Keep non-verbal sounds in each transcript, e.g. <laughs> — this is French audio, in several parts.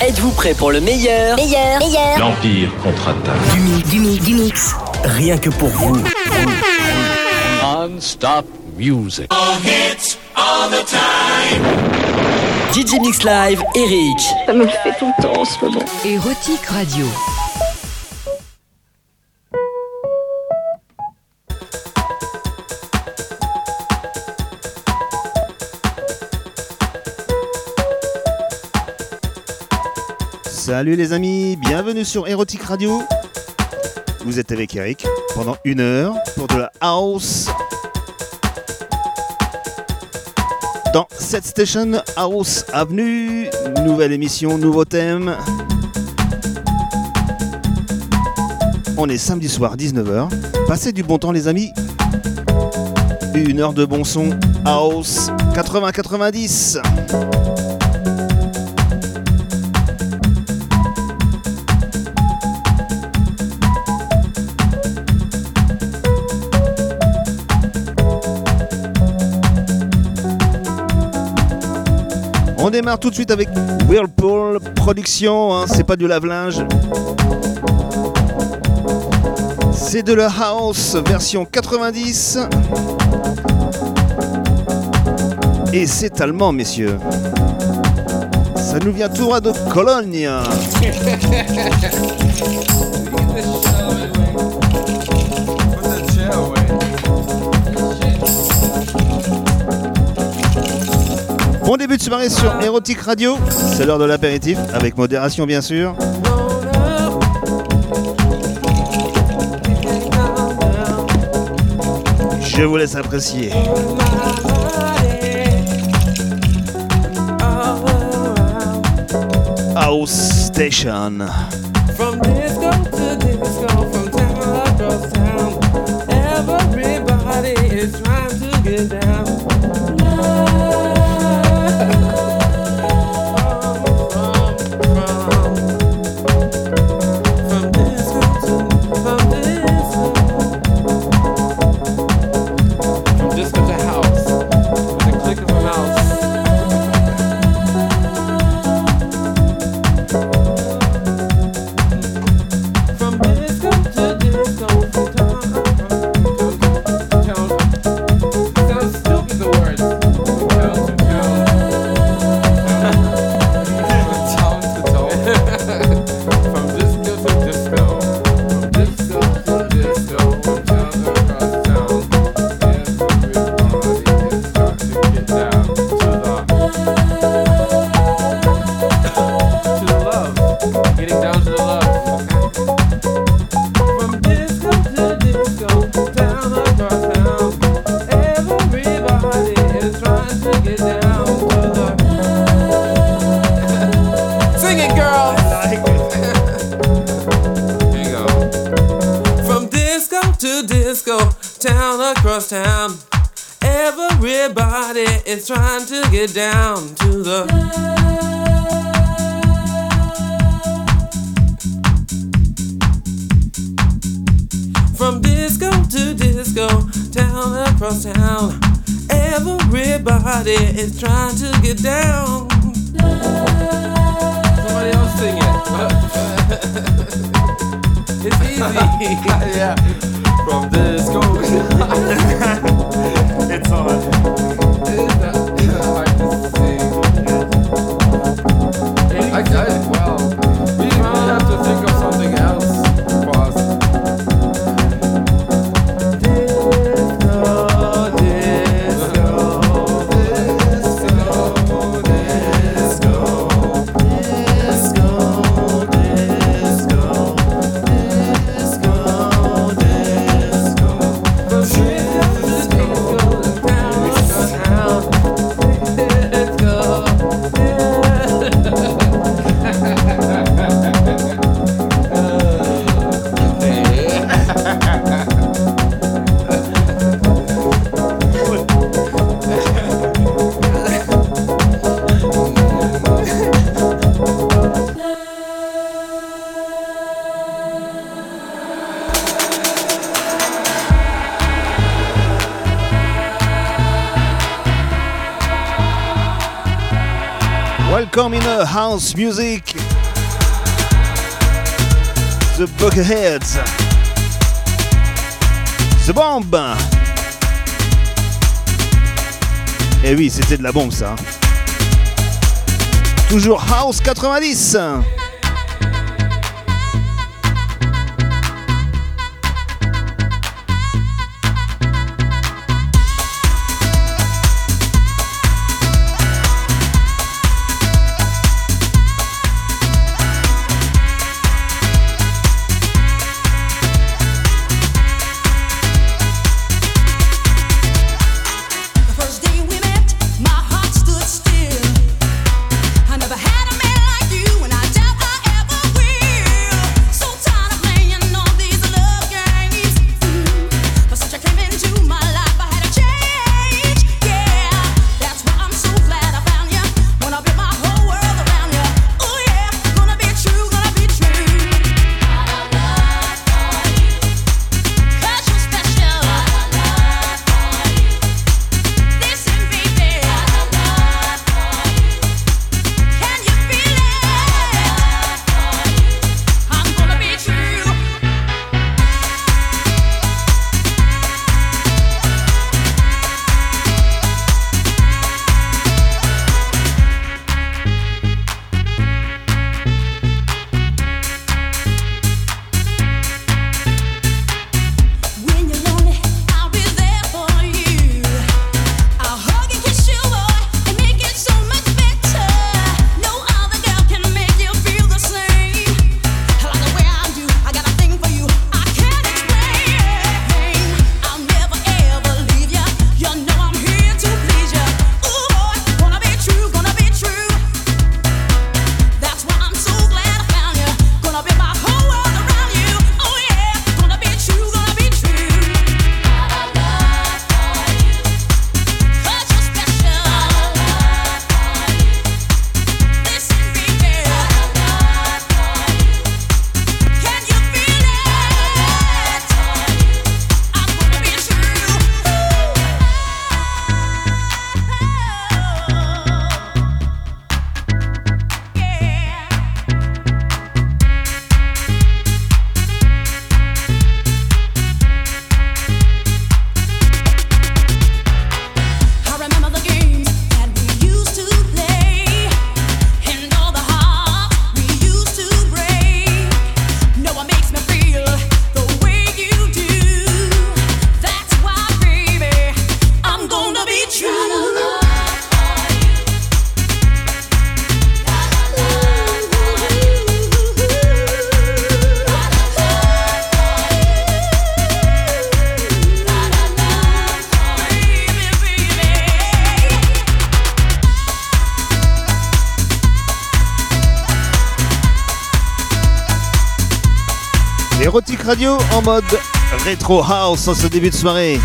Êtes-vous prêt pour le meilleur Meilleur, meilleur. L'Empire contre-attaque. Du mix, du mix, du mix. Rien que pour vous. Non-stop music. DJ Mix Live, Eric. Ça me le fait tout le temps en ce moment. Érotique Radio. Salut les amis, bienvenue sur Erotic Radio. Vous êtes avec Eric pendant une heure pour de la house. Dans cette station House Avenue, nouvelle émission, nouveau thème. On est samedi soir 19h. Passez du bon temps les amis. Une heure de bon son House 80-90. On démarre tout de suite avec Whirlpool Production, hein, c'est pas du lave-linge. C'est de la house version 90. Et c'est allemand, messieurs. Ça nous vient tout droit de Cologne. <laughs> Bon début de soirée sur Erotic Radio. C'est l'heure de l'apéritif, avec modération bien sûr. Je vous laisse apprécier. House Station. From disco to disco, from town across town, everybody is trying to get down. Yeah. From disco. Music. The Bucketheads. The Bomb. Et oui, c'était de la bombe ça. Toujours House 90. Radio en mode rétro house en ce début de soirée.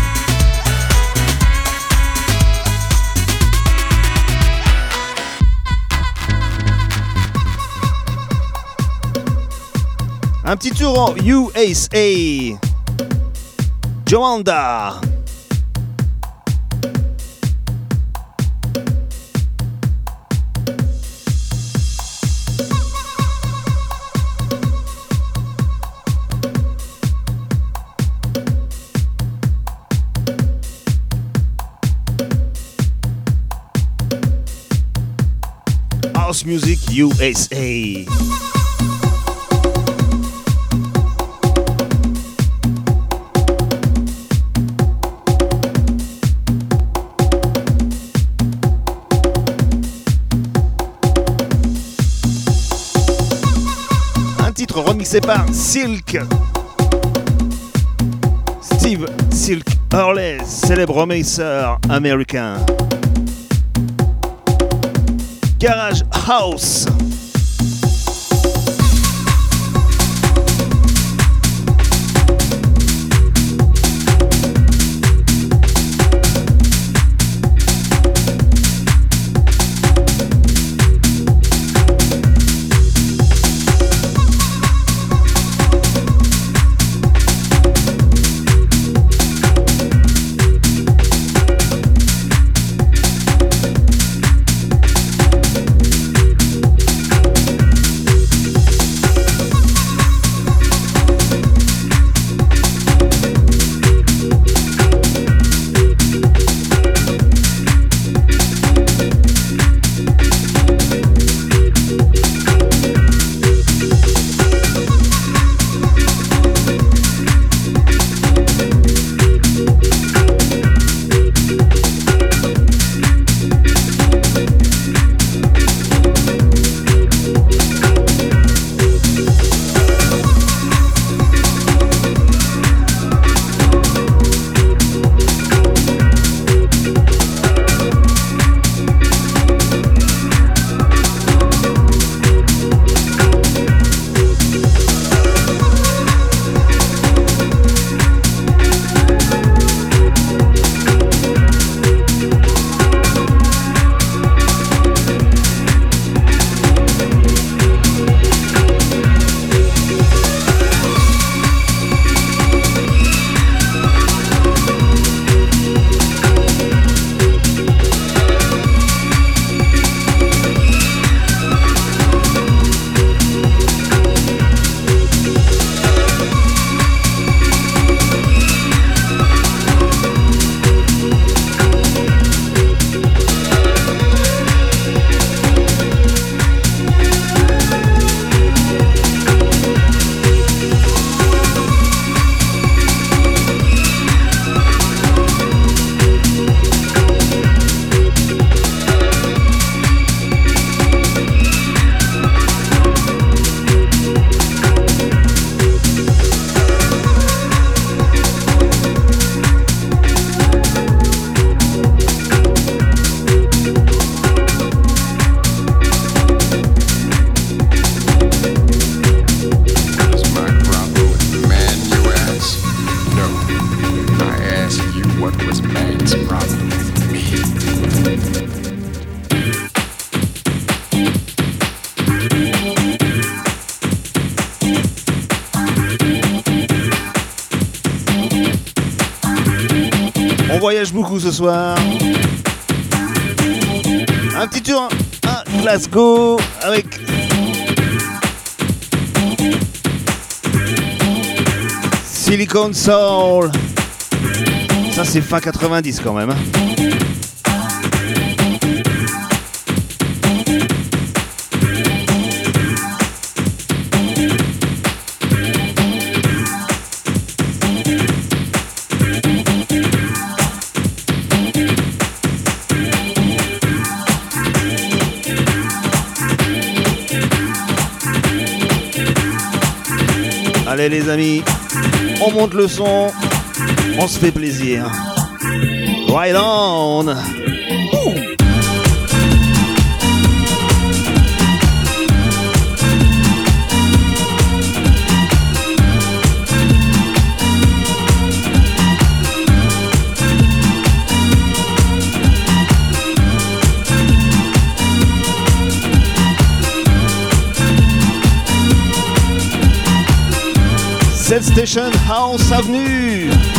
Un petit tour en USA. Joanda. Music USA. Un titre remixé par Silk. Steve Silk Hurley, célèbre remixeur américain. Garage House. Soir. Un petit tour à Glasgow avec Silicon Soul. Ça c'est fin 90 quand même. hein. Les amis, on monte le son, on se fait plaisir. Right on Station House Avenue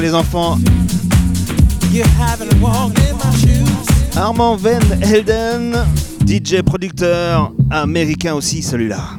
les enfants. Armand Van Helden, DJ producteur américain aussi celui-là.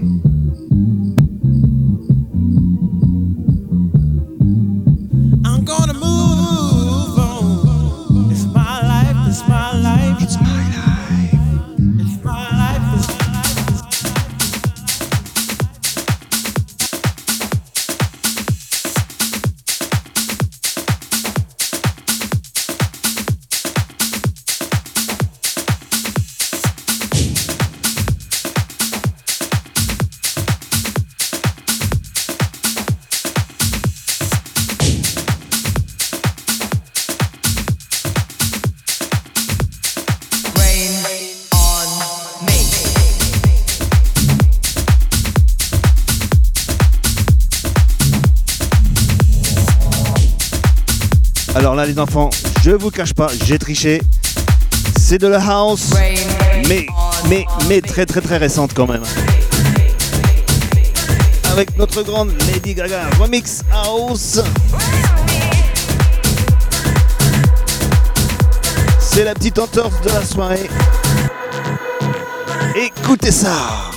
Enfants, je vous cache pas, j'ai triché. C'est de la house, mais, mais, mais très très très récente quand même. Avec notre grande Lady Gaga Remix House. C'est la petite entorse de la soirée. Écoutez ça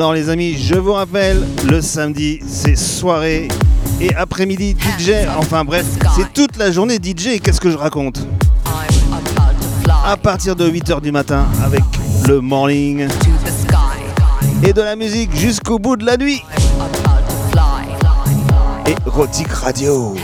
Alors les amis, je vous rappelle, le samedi, c'est soirée et après-midi DJ. Enfin bref, c'est toute la journée DJ. Qu'est-ce que je raconte À partir de 8h du matin avec le morning et de la musique jusqu'au bout de la nuit. Érotique Radio.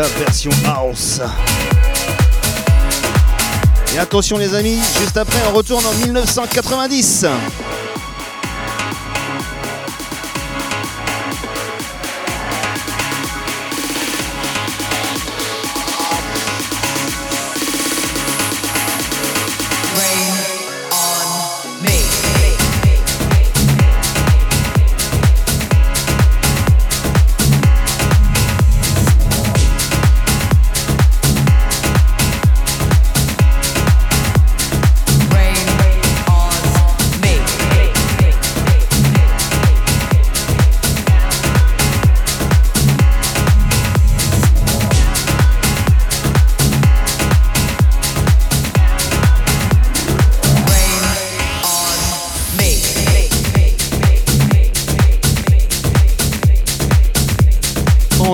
Version house. Et attention les amis, juste après on retourne en 1990.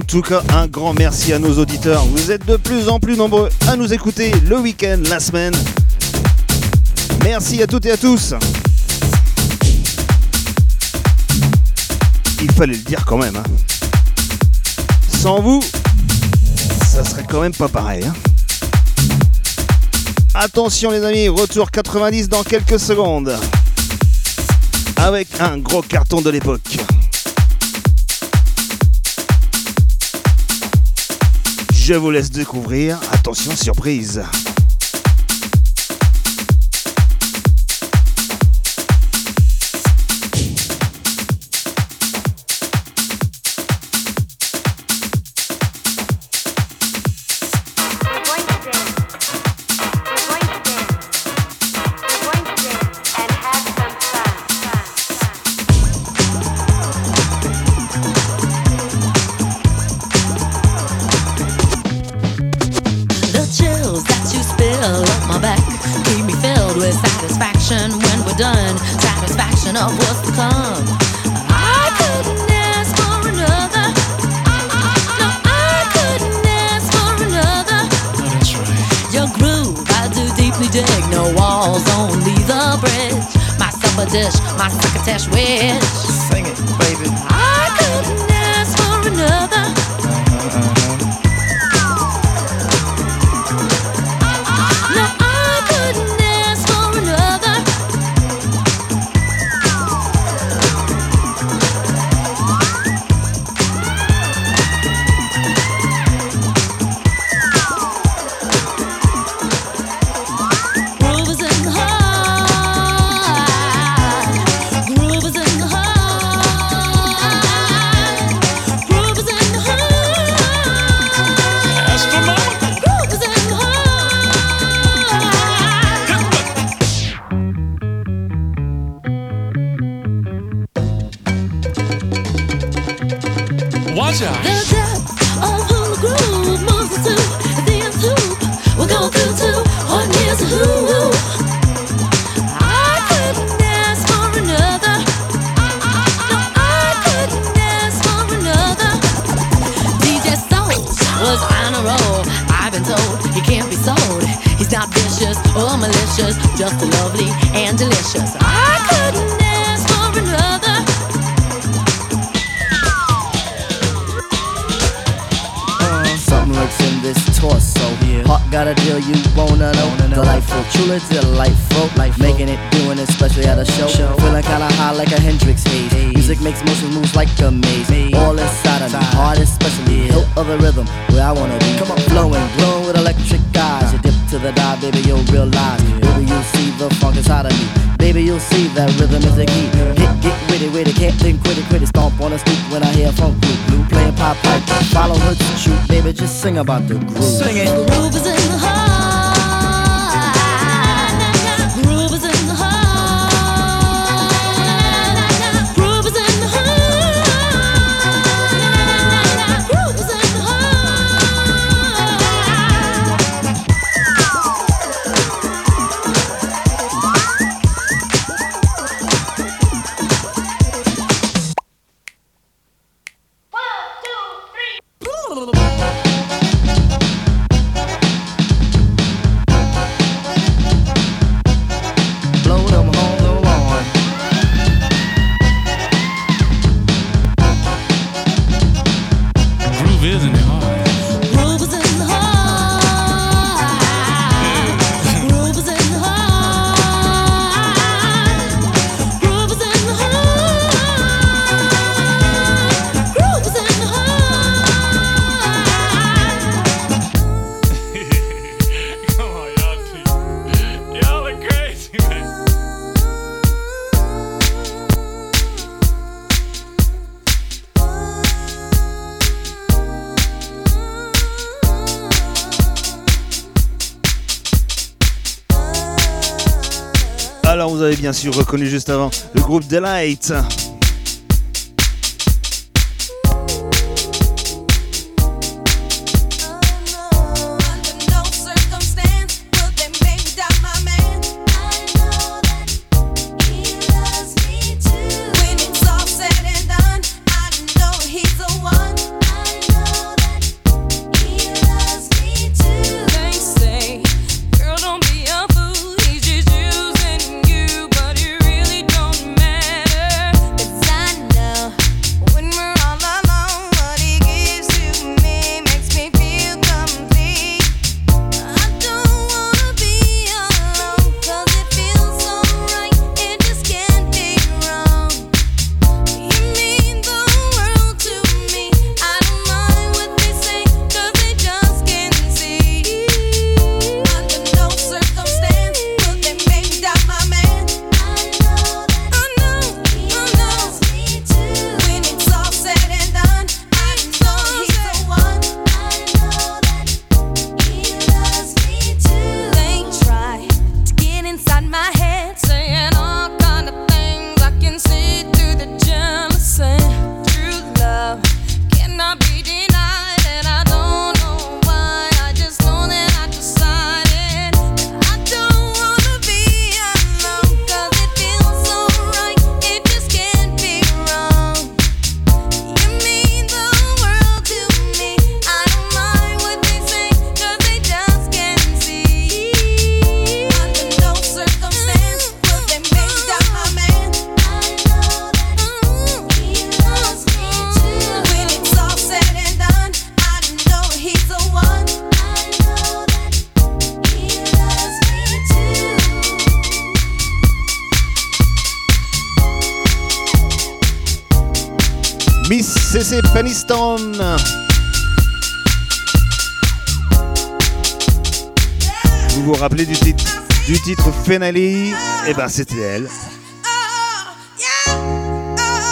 Tout cas, un grand merci à nos auditeurs. Vous êtes de plus en plus nombreux à nous écouter le week-end, la semaine. Merci à toutes et à tous. Il fallait le dire quand même. hein. Sans vous, ça serait quand même pas pareil. hein. Attention les amis, retour 90 dans quelques secondes. Avec un gros carton de l'époque. Je vous laisse découvrir. Attention, surprise. that's where sing about the groove. Sing it. The groove is bien sûr reconnu juste avant, le groupe Delight. Vous vous rappelez du titre, du titre Eh ben c'était elle.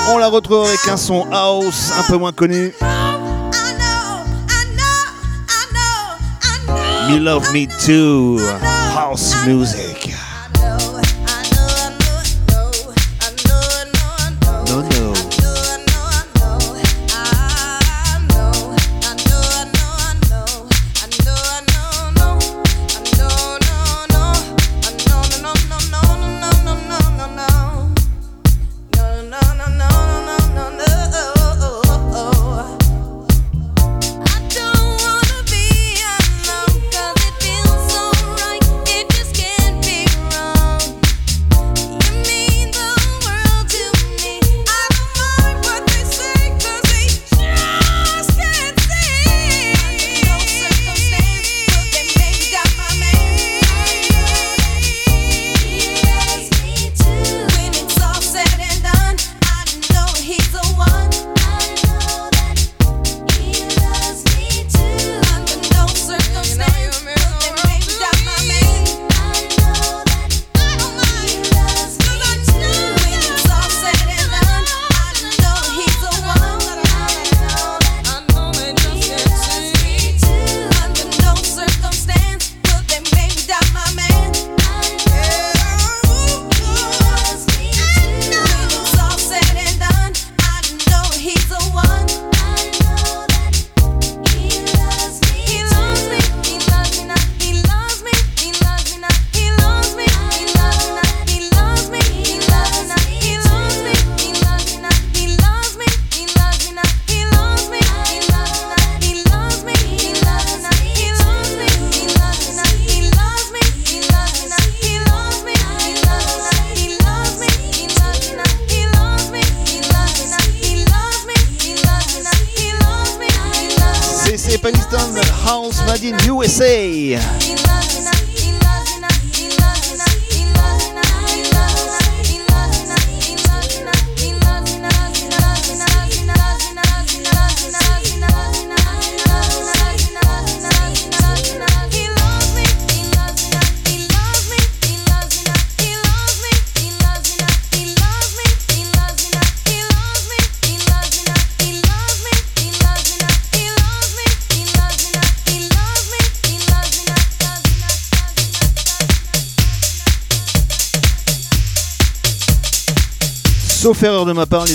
On la retrouve avec un son house un peu moins connu. You love me too, house music.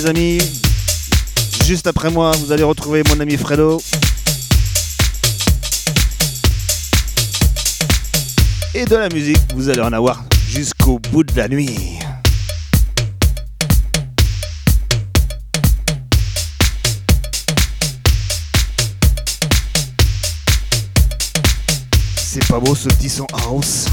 Amis. Juste après moi, vous allez retrouver mon ami Fredo. Et de la musique, vous allez en avoir jusqu'au bout de la nuit. C'est pas beau ce petit son house.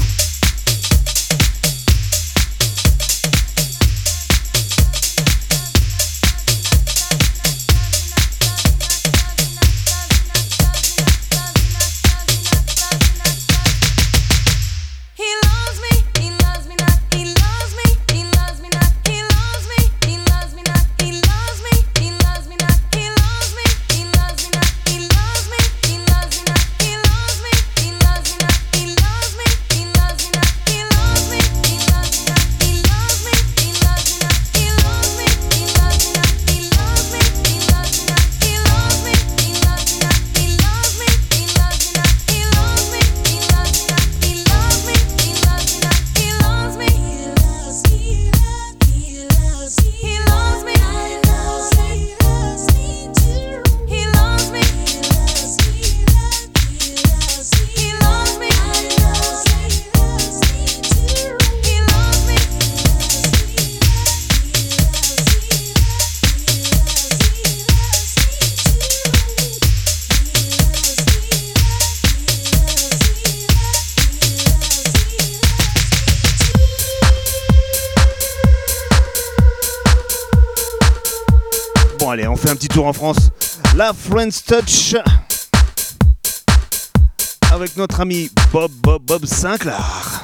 En France. La Friends Touch avec notre ami Bob Bob Bob Sinclair.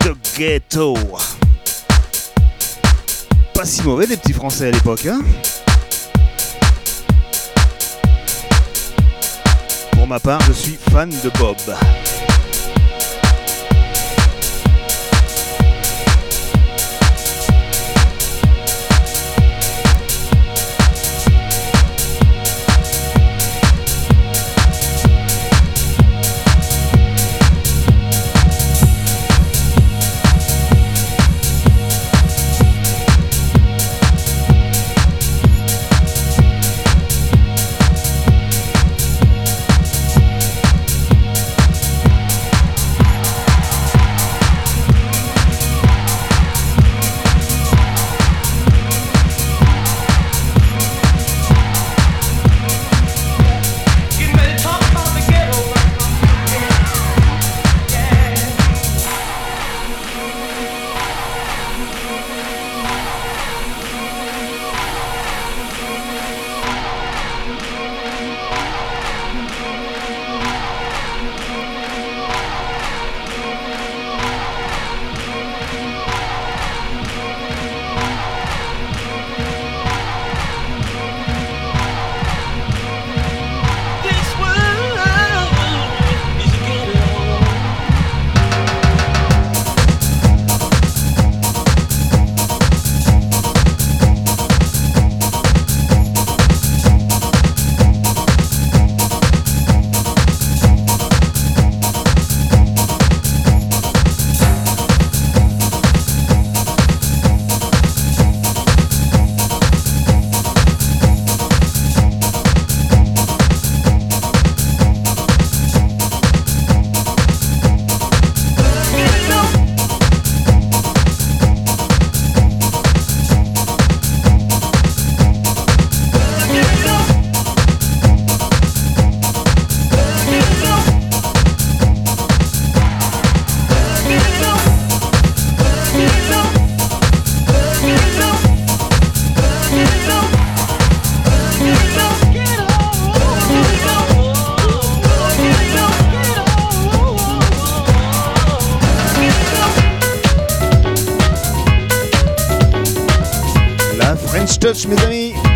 The Ghetto. Pas si mauvais les petits français à l'époque, hein Pour ma part, je suis fan de Bob.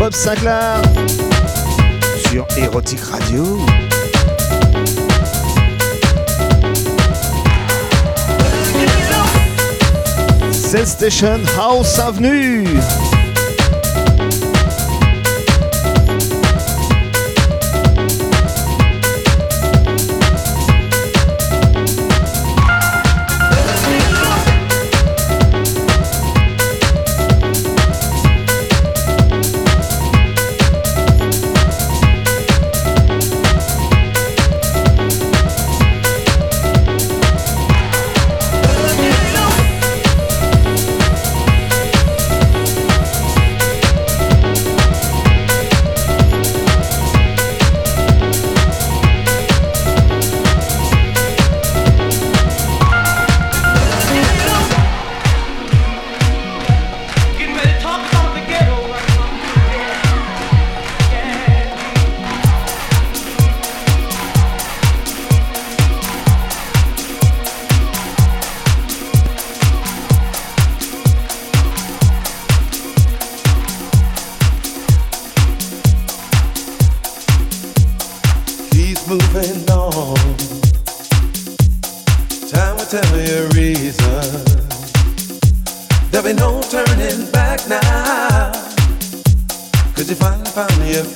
Bob Sinclair. Sur Erotic Radio. Station House Avenue.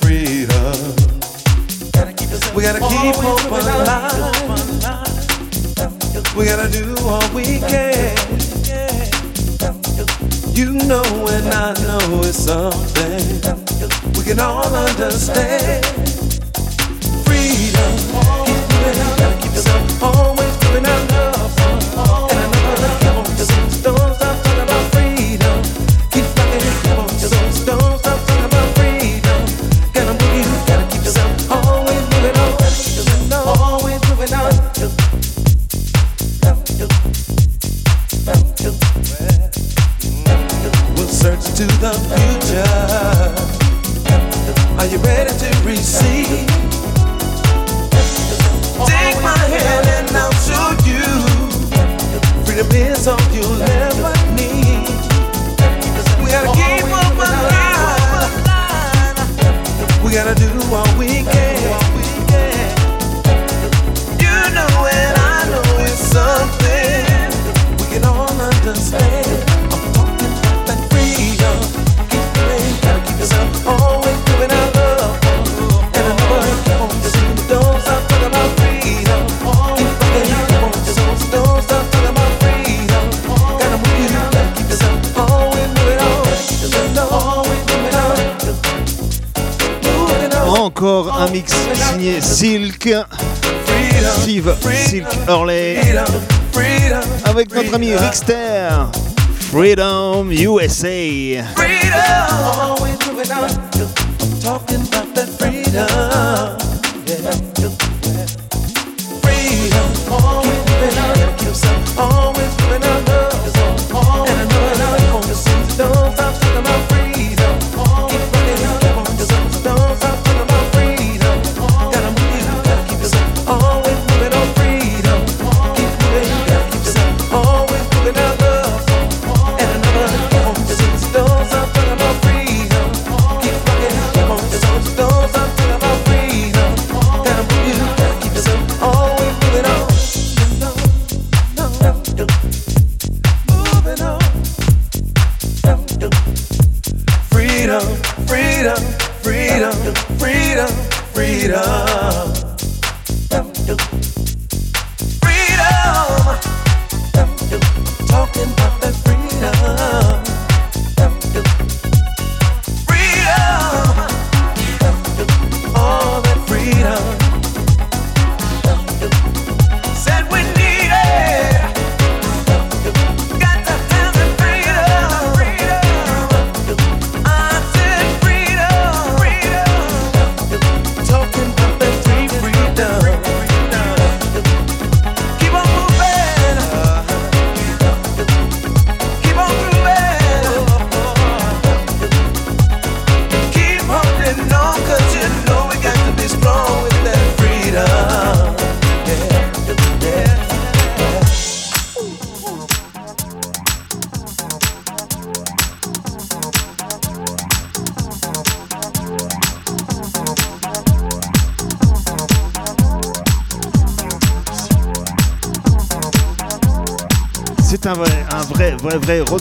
freedom. We gotta keep hope alive. We gotta do all we can. You know and I know it's something we can all understand. Avec notre ami Rickster. Freedom USA c'est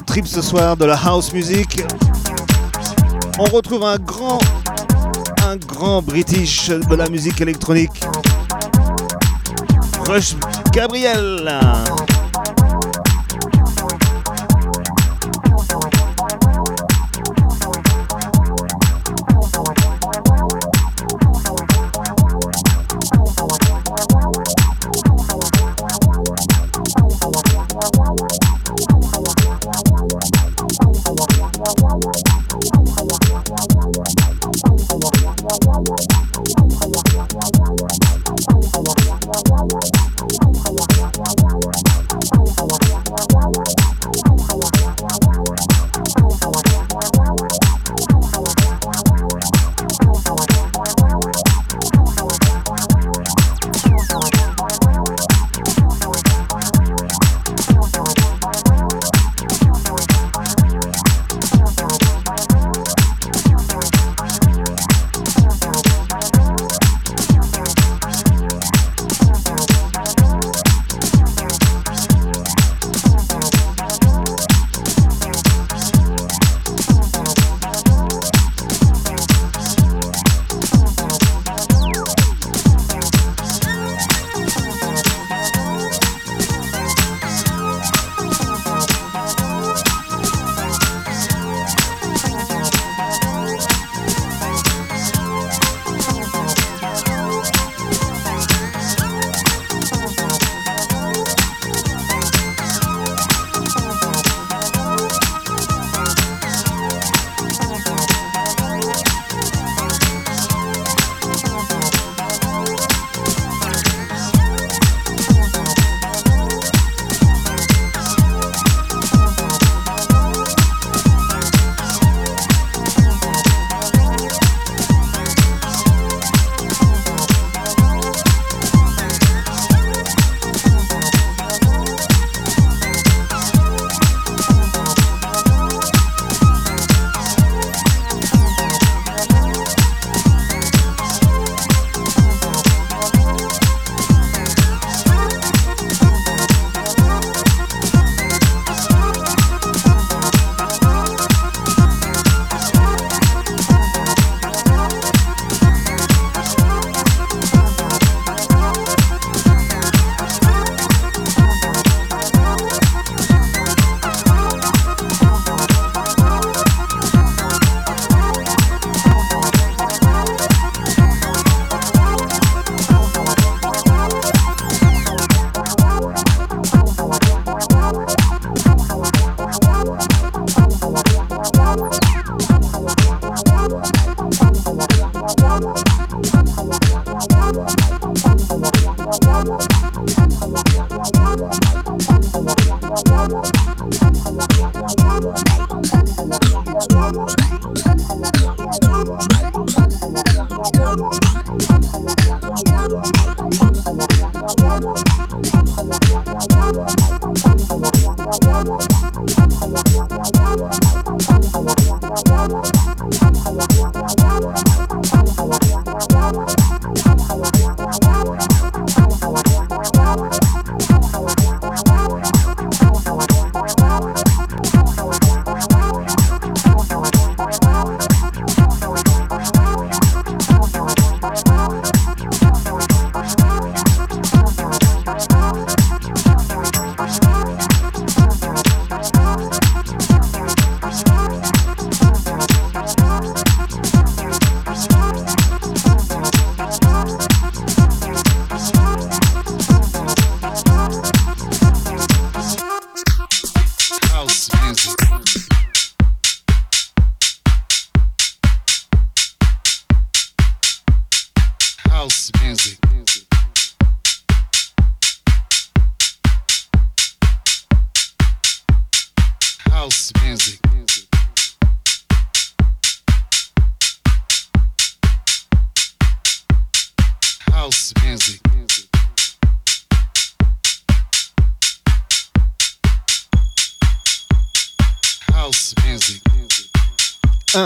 trip ce soir de la house music. On retrouve un grand, un grand British de la musique électronique. Rush Gabriel.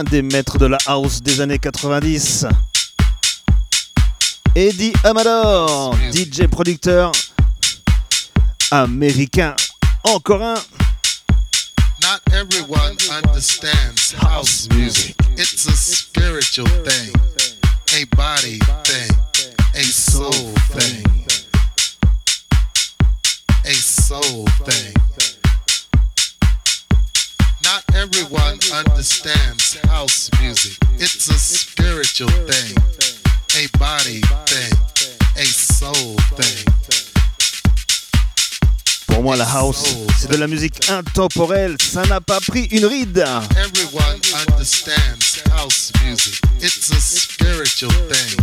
Des maîtres de la house des années 90. Eddie Amador, DJ producteur américain Encore un. Not everyone understands house music. It's a spiritual thing, a body thing, a soul thing, a soul thing. Not everyone understands house music. It's a spiritual thing, a body thing, a soul thing. Pour moi, la house, c'est de la musique intemporelle. Ça n'a pas pris une ride. Everyone understands house music. It's a spiritual thing,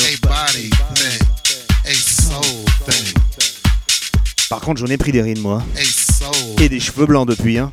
a body thing, a soul thing, Par contre, j'en ai pris des rides, moi. Et des cheveux blancs depuis, hein.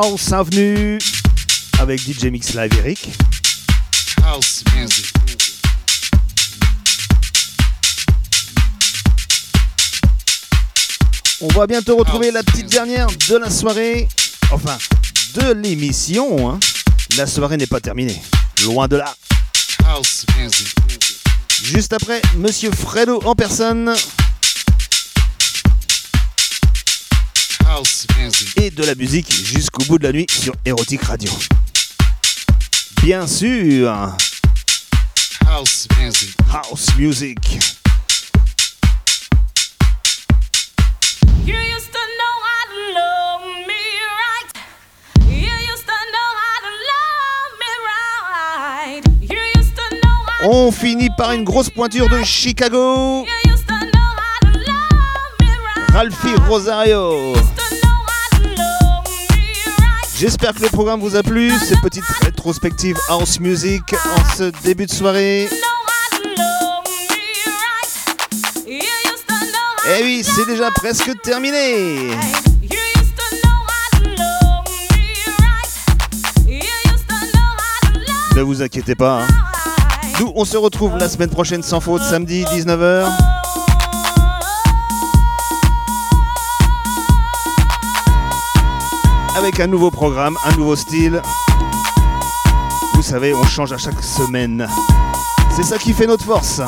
House Avenue avec DJ Mix Live Eric. House music. On va bientôt retrouver la petite dernière de la soirée. Enfin, de l'émission. hein. La soirée n'est pas terminée. Loin de là. House music. Juste après, Monsieur Fredo en personne. Et de la musique jusqu'au bout de la nuit sur Erotic Radio. Bien sûr. House music. House Music. You used to know how to love me right. You used to know how to love me right. You used to know how On finit par une grosse pointure de Chicago. you used J'espère que le programme vous a plu, cette petite rétrospective house music en ce début de soirée. Eh oui, c'est déjà presque terminé. Ne vous inquiétez pas. hein. Nous, on se retrouve la semaine prochaine sans faute, samedi 19h. Avec un nouveau programme, un nouveau style. Vous savez, on change à chaque semaine. C'est ça qui fait notre force.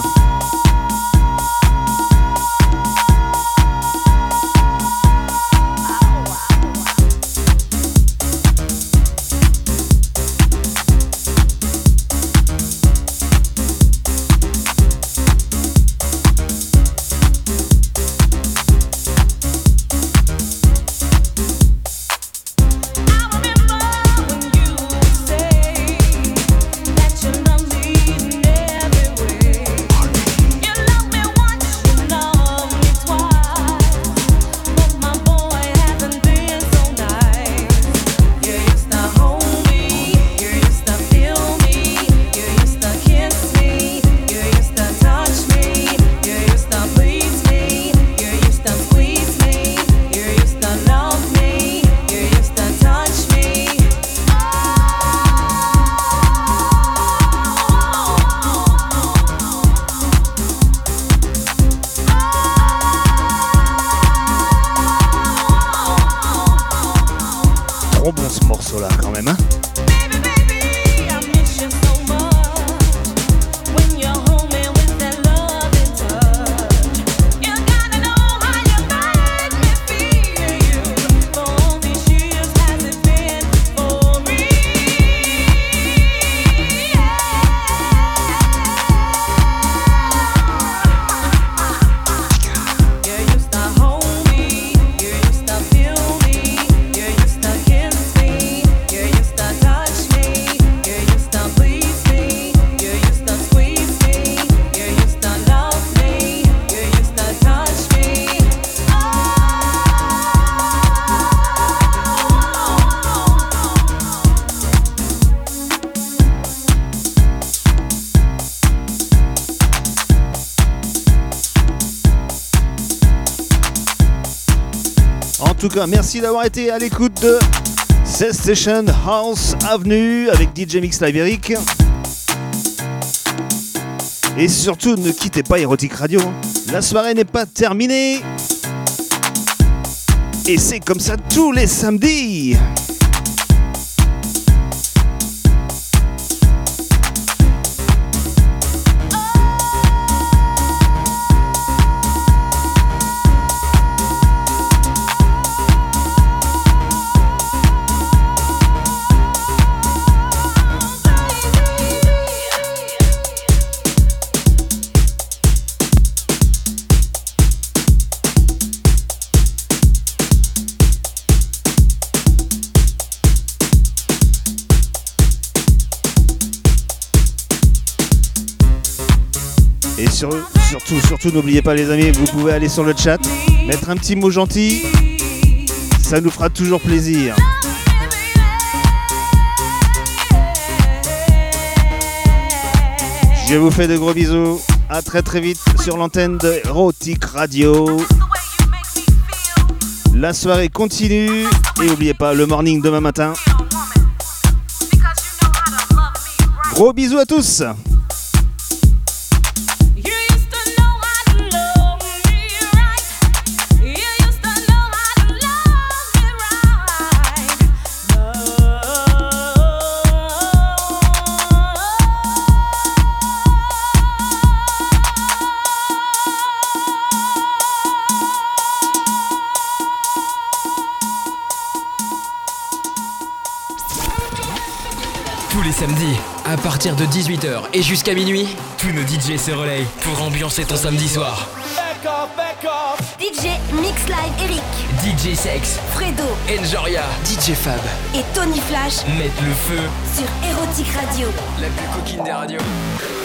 Cas, merci d'avoir été à l'écoute de cette Station House Avenue avec DJ Mix Live. Et surtout, ne quittez pas Erotic Radio. La soirée n'est pas terminée. Et c'est comme ça tous les samedis. N'oubliez pas les amis, vous pouvez aller sur le chat, mettre un petit mot gentil. Ça nous fera toujours plaisir. Je vous fais de gros bisous. À très très vite sur l'antenne de Erotic Radio. La soirée continue. Et n'oubliez pas le morning demain matin. Gros bisous à. Tous partir de 18h et jusqu'à minuit, tous nos DJ se relayent pour ambiancer ton samedi soir. DJ Mix Live Eric, DJ Sex, Fredo. Enjoria, DJ Fab. Et Tony Flash. Mettent le feu, sur Erotic Radio. la plus coquine des radios.